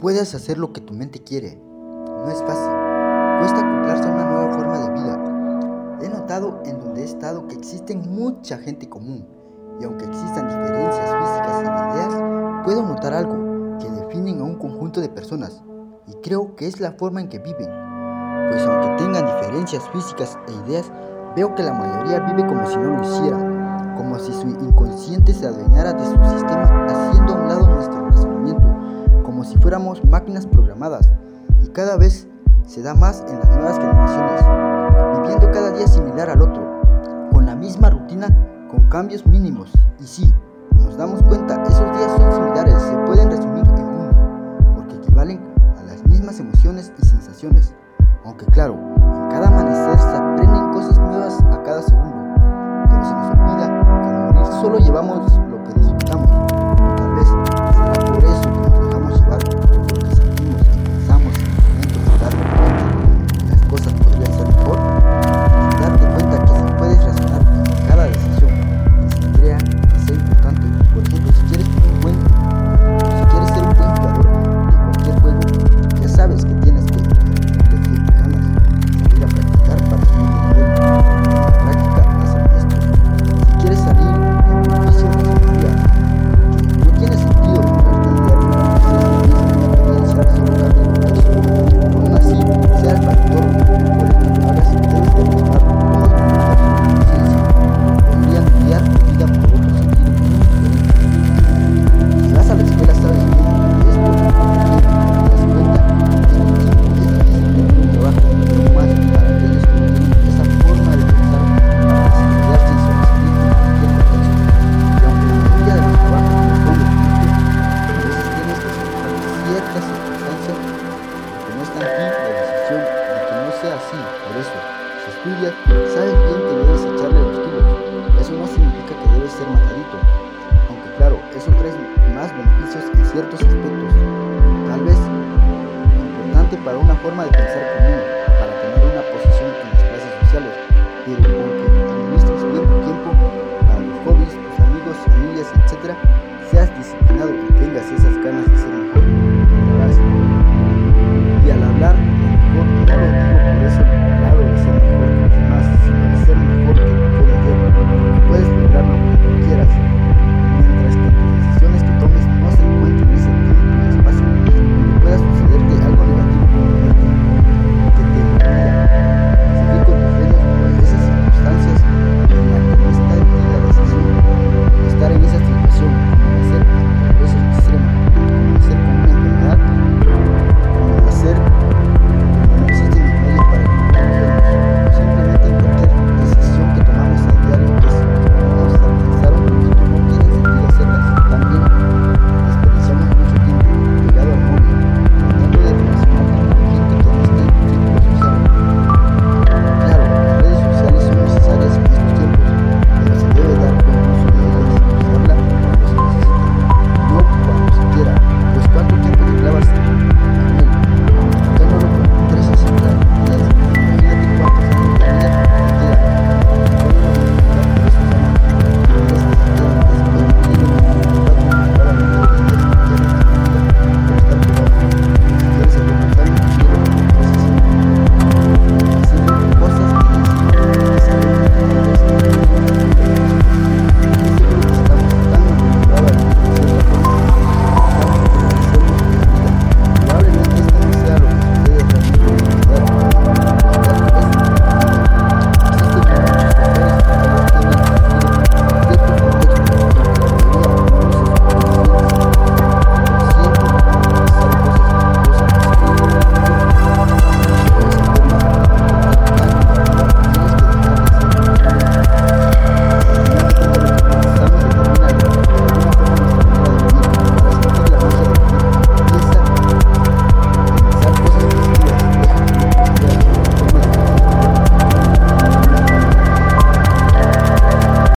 puedas hacer lo que tu mente quiere. No es fácil. Cuesta acoplarse a una nueva forma de vida. He notado en donde he estado que existen mucha gente común. Y aunque existan diferencias físicas de ideas, puedo notar algo que definen a un conjunto de personas. Y creo que es la forma en que viven. Pues aunque tengan diferencias físicas e ideas, veo que la mayoría vive como si no lo hiciera. Como si su inconsciente se adueñara de su sistema haciendo a un lado nuestro razonamiento. Fuéramos máquinas programadas y cada vez se da más en las nuevas generaciones, viviendo cada día similar al otro, con la misma rutina, con cambios mínimos. Y sí, nos damos cuenta, esos días son similares, se pueden resumir en uno, porque equivalen a las mismas emociones y sensaciones. Aunque claro, en cada amanecer se aprenden cosas nuevas a cada segundo, pero se nos olvida que al morir solo llevamos sabes bien que debes echarle los kilos. Eso no significa que debes ser matadito, aunque claro, eso trae más beneficios en ciertos aspectos. Tal vez importante para una forma de pensar